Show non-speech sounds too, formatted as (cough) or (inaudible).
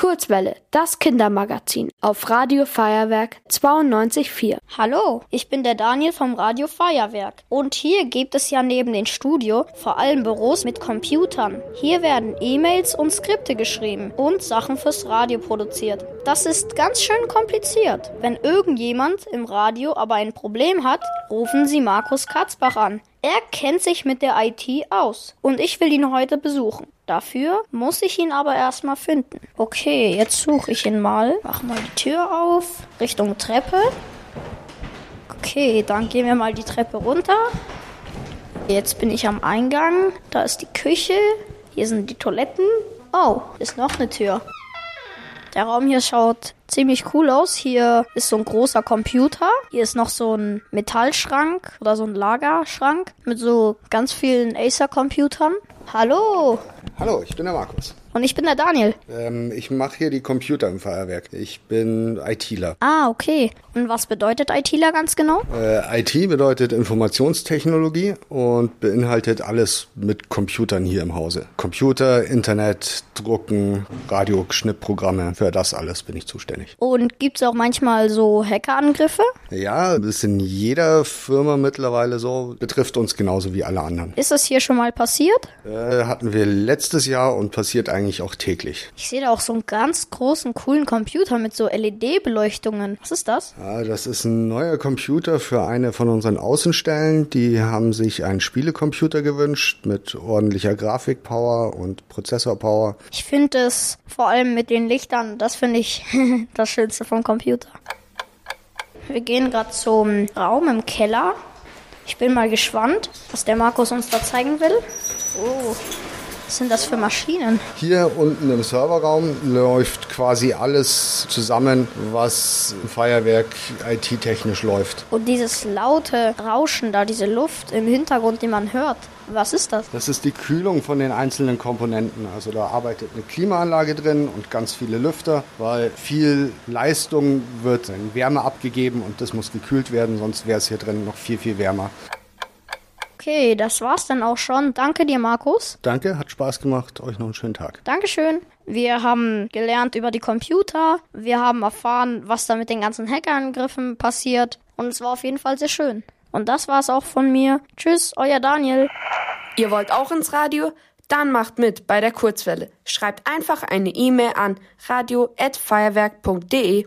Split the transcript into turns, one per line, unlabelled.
Kurzwelle, das Kindermagazin auf Radio Feuerwerk 92.4.
Hallo, ich bin der Daniel vom Radio Feuerwerk. Und hier gibt es ja neben dem Studio vor allem Büros mit Computern. Hier werden E-Mails und Skripte geschrieben und Sachen fürs Radio produziert. Das ist ganz schön kompliziert. Wenn irgendjemand im Radio aber ein Problem hat, rufen Sie Markus Katzbach an. Er kennt sich mit der IT aus und ich will ihn heute besuchen. Dafür muss ich ihn aber erstmal finden. Okay, jetzt suche ich ihn mal. Mach mal die Tür auf, Richtung Treppe. Okay, dann gehen wir mal die Treppe runter. Jetzt bin ich am Eingang. Da ist die Küche. Hier sind die Toiletten. Oh, ist noch eine Tür. Der Raum hier schaut ziemlich cool aus. Hier ist so ein großer Computer. Hier ist noch so ein Metallschrank oder so ein Lagerschrank mit so ganz vielen Acer-Computern. Hallo!
Hallo, ich bin der Markus.
Und ich bin der Daniel.
Ähm, ich mache hier die Computer im Feuerwerk. Ich bin ITler.
Ah, okay. Und was bedeutet ITler ganz genau?
Äh, IT bedeutet Informationstechnologie und beinhaltet alles mit Computern hier im Hause. Computer, Internet, Drucken, Radio-Schnittprogramme. Für das alles bin ich zuständig.
Und gibt's auch manchmal so Hackerangriffe?
Ja, das ist in jeder Firma mittlerweile so. Betrifft uns genauso wie alle anderen.
Ist das hier schon mal passiert?
Äh, hatten wir letztes Jahr und passiert eigentlich auch täglich.
Ich sehe da auch so einen ganz großen, coolen Computer mit so LED-Beleuchtungen. Was ist das?
Ja, das ist ein neuer Computer für eine von unseren Außenstellen. Die haben sich einen Spielecomputer gewünscht mit ordentlicher Grafikpower und Prozessorpower.
Ich finde es vor allem mit den Lichtern, das finde ich (laughs) das Schönste vom Computer. Wir gehen gerade zum Raum im Keller. Ich bin mal gespannt, was der Markus uns da zeigen will. Oh, was sind das für Maschinen?
Hier unten im Serverraum läuft quasi alles zusammen, was im Feuerwerk IT-technisch läuft.
Und dieses laute Rauschen da, diese Luft im Hintergrund, die man hört, was ist das?
Das ist die Kühlung von den einzelnen Komponenten. Also da arbeitet eine Klimaanlage drin und ganz viele Lüfter, weil viel Leistung wird in Wärme abgegeben und das muss gekühlt werden, sonst wäre es hier drin noch viel, viel wärmer.
Okay, das war's dann auch schon. Danke dir, Markus.
Danke, hat Spaß gemacht. Euch noch einen schönen Tag.
Dankeschön. Wir haben gelernt über die Computer. Wir haben erfahren, was da mit den ganzen Hackerangriffen passiert. Und es war auf jeden Fall sehr schön. Und das war's auch von mir. Tschüss, euer Daniel.
Ihr wollt auch ins Radio? Dann macht mit bei der Kurzwelle. Schreibt einfach eine E-Mail an radio@feuerwerk.de.